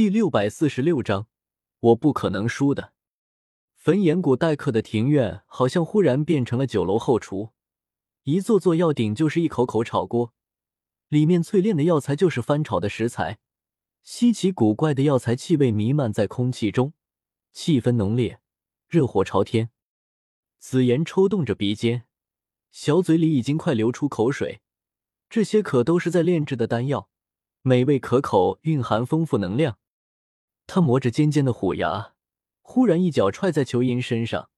第六百四十六章，我不可能输的。焚炎谷待客的庭院好像忽然变成了酒楼后厨，一座座药鼎就是一口口炒锅，里面淬炼的药材就是翻炒的食材，稀奇古怪的药材气味弥漫在空气中，气氛浓烈，热火朝天。紫妍抽动着鼻尖，小嘴里已经快流出口水。这些可都是在炼制的丹药，美味可口，蕴含丰富能量。他磨着尖尖的虎牙，忽然一脚踹在裘银身上，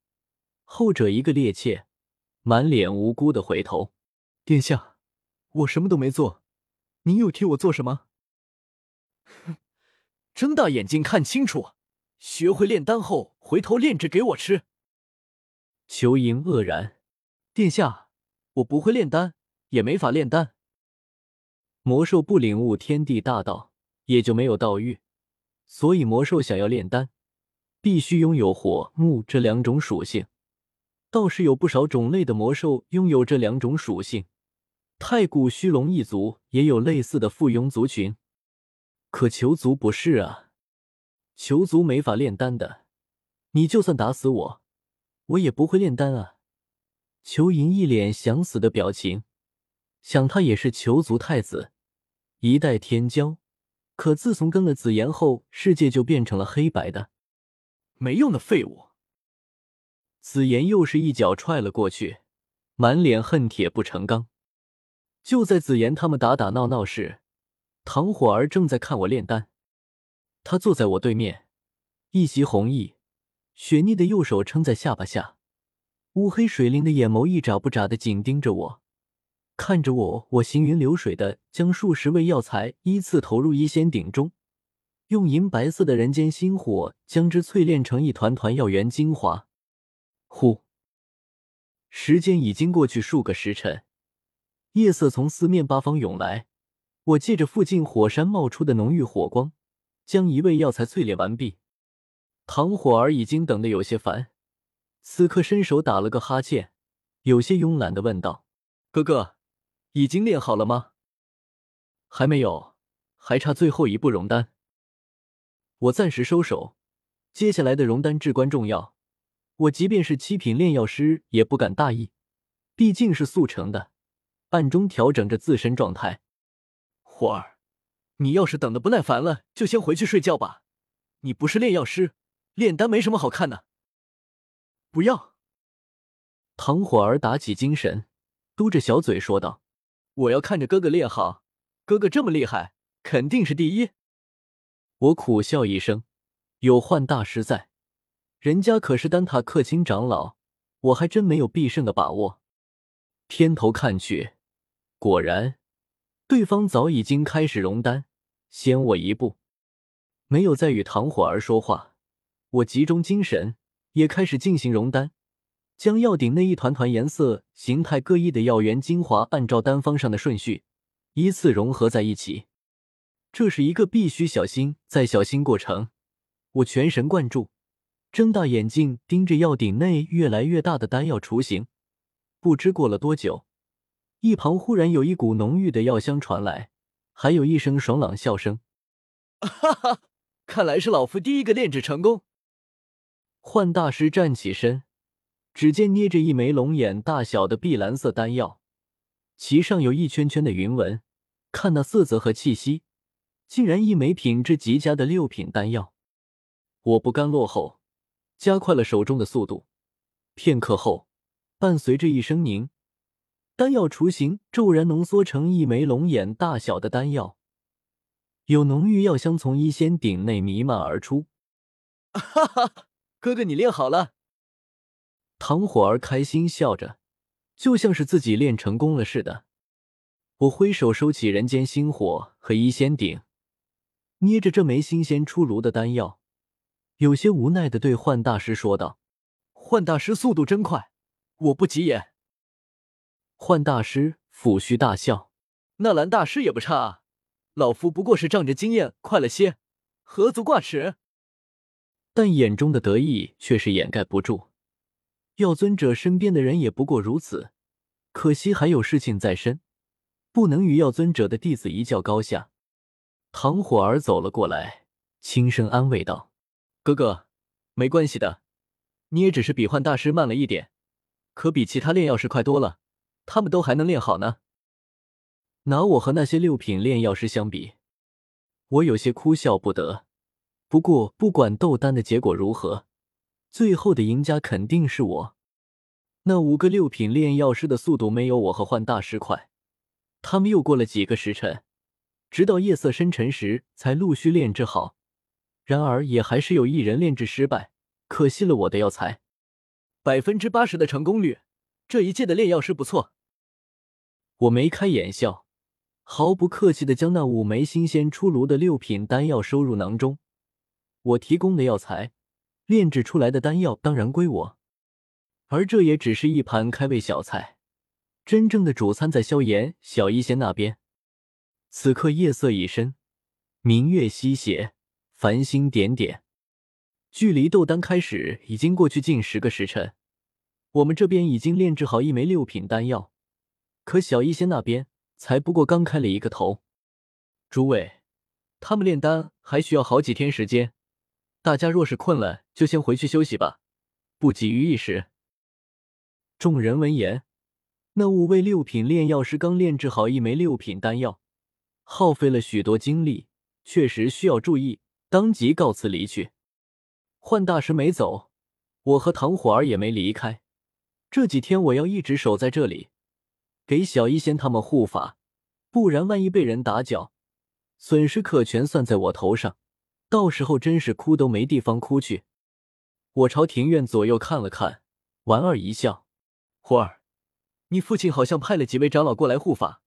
后者一个趔趄，满脸无辜的回头：“殿下，我什么都没做，您又替我做什么？”哼，睁大眼睛看清楚，学会炼丹后回头炼制给我吃。裘银愕然：“殿下，我不会炼丹，也没法炼丹。魔兽不领悟天地大道，也就没有道域。所以魔兽想要炼丹，必须拥有火、木这两种属性。倒是有不少种类的魔兽拥有这两种属性，太古虚龙一族也有类似的附庸族群。可囚族不是啊，囚族没法炼丹的。你就算打死我。”我也不会炼丹啊！裘银一脸想死的表情，想他也是裘族太子，一代天骄，可自从跟了紫妍后，世界就变成了黑白的，没用的废物。紫妍又是一脚踹了过去，满脸恨铁不成钢。就在紫妍他们打打闹闹时，唐火儿正在看我炼丹，他坐在我对面，一袭红衣。雪腻的右手撑在下巴下，乌黑水灵的眼眸一眨不眨的紧盯着我，看着我，我行云流水的将数十味药材依次投入一仙鼎中，用银白色的人间星火将之淬炼成一团团药源精华。呼，时间已经过去数个时辰，夜色从四面八方涌来，我借着附近火山冒出的浓郁火光，将一味药材淬炼完毕。唐火儿已经等得有些烦，此刻伸手打了个哈欠，有些慵懒的问道：“哥哥，已经练好了吗？”“还没有，还差最后一步熔丹。”我暂时收手，接下来的熔丹至关重要。我即便是七品炼药师，也不敢大意，毕竟是速成的，暗中调整着自身状态。火儿，你要是等的不耐烦了，就先回去睡觉吧。你不是炼药师。炼丹没什么好看的，不要。唐火儿打起精神，嘟着小嘴说道：“我要看着哥哥练好，哥哥这么厉害，肯定是第一。”我苦笑一声：“有幻大师在，人家可是丹塔克钦长老，我还真没有必胜的把握。”偏头看去，果然，对方早已经开始熔丹，先我一步，没有再与唐火儿说话。我集中精神，也开始进行熔丹，将药鼎内一团团颜色、形态各异的药源精华，按照单方上的顺序依次融合在一起。这是一个必须小心再小心过程。我全神贯注，睁大眼睛盯着药鼎内越来越大的丹药雏形。不知过了多久，一旁忽然有一股浓郁的药香传来，还有一声爽朗笑声：“哈哈，看来是老夫第一个炼制成功。”幻大师站起身，指尖捏着一枚龙眼大小的碧蓝色丹药，其上有一圈圈的云纹，看那色泽和气息，竟然一枚品质极佳的六品丹药。我不甘落后，加快了手中的速度。片刻后，伴随着一声凝，丹药雏形骤然浓缩成一枚龙眼大小的丹药，有浓郁药香从一仙鼎内弥漫而出。哈哈。哥哥，你练好了。唐火儿开心笑着，就像是自己练成功了似的。我挥手收起人间星火和一仙鼎，捏着这枚新鲜出炉的丹药，有些无奈的对幻大师说道：“幻大师速度真快，我不急眼。”幻大师抚须大笑：“纳兰大师也不差，老夫不过是仗着经验快了些，何足挂齿。”但眼中的得意却是掩盖不住。药尊者身边的人也不过如此，可惜还有事情在身，不能与药尊者的弟子一较高下。唐火儿走了过来，轻声安慰道：“哥哥，没关系的，你也只是比幻大师慢了一点，可比其他炼药师快多了。他们都还能练好呢。拿我和那些六品炼药师相比，我有些哭笑不得。不过，不管斗丹的结果如何，最后的赢家肯定是我。那五个六品炼药师的速度没有我和幻大师快，他们又过了几个时辰，直到夜色深沉时才陆续炼制好。然而，也还是有一人炼制失败，可惜了我的药材。百分之八十的成功率，这一届的炼药师不错。我眉开眼笑，毫不客气的将那五枚新鲜出炉的六品丹药收入囊中。我提供的药材，炼制出来的丹药当然归我，而这也只是一盘开胃小菜，真正的主餐在萧炎、小医仙那边。此刻夜色已深，明月西斜。繁星点点，距离斗丹开始已经过去近十个时辰。我们这边已经炼制好一枚六品丹药，可小医仙那边才不过刚开了一个头。诸位，他们炼丹还需要好几天时间，大家若是困了，就先回去休息吧，不急于一时。众人闻言，那五位六品炼药师刚炼制好一枚六品丹药，耗费了许多精力，确实需要注意。当即告辞离去，幻大师没走，我和唐火儿也没离开。这几天我要一直守在这里，给小医仙他们护法，不然万一被人打搅，损失可全算在我头上。到时候真是哭都没地方哭去。我朝庭院左右看了看，莞尔一笑：“火儿，你父亲好像派了几位长老过来护法，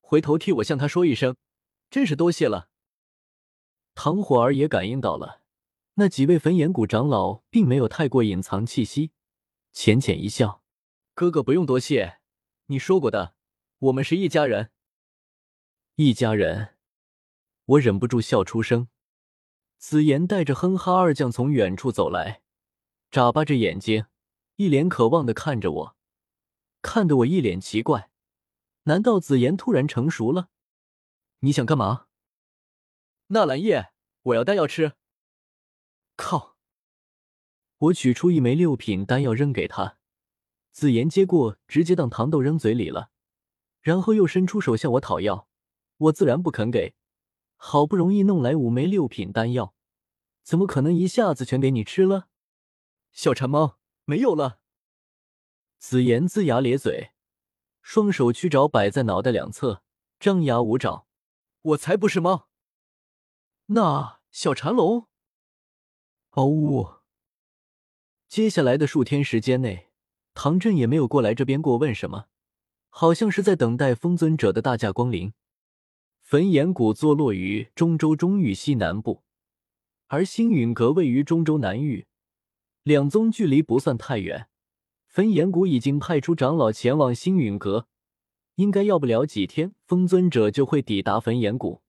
回头替我向他说一声，真是多谢了。”唐火儿也感应到了，那几位焚炎谷长老并没有太过隐藏气息，浅浅一笑：“哥哥不用多谢，你说过的，我们是一家人。”一家人，我忍不住笑出声。紫妍带着哼哈二将从远处走来，眨巴着眼睛，一脸渴望的看着我，看得我一脸奇怪。难道紫妍突然成熟了？你想干嘛？纳兰叶，我要丹药吃。靠！我取出一枚六品丹药扔给他，紫妍接过，直接当糖豆扔嘴里了，然后又伸出手向我讨要，我自然不肯给。好不容易弄来五枚六品丹药，怎么可能一下子全给你吃了？小馋猫，没有了！紫妍龇牙咧嘴，双手屈爪摆在脑袋两侧，张牙舞爪。我才不是猫！那小馋龙，嗷呜！接下来的数天时间内，唐振也没有过来这边过问什么，好像是在等待风尊者的大驾光临。焚炎谷坐落于中州中域西南部，而星陨阁位于中州南域，两宗距离不算太远。焚炎谷已经派出长老前往星陨阁，应该要不了几天，风尊者就会抵达焚炎谷。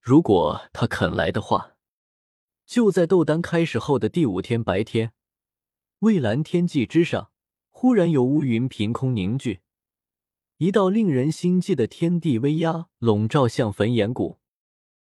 如果他肯来的话，就在斗丹开始后的第五天白天，蔚蓝天际之上，忽然有乌云凭空凝聚，一道令人心悸的天地威压笼罩向焚炎谷。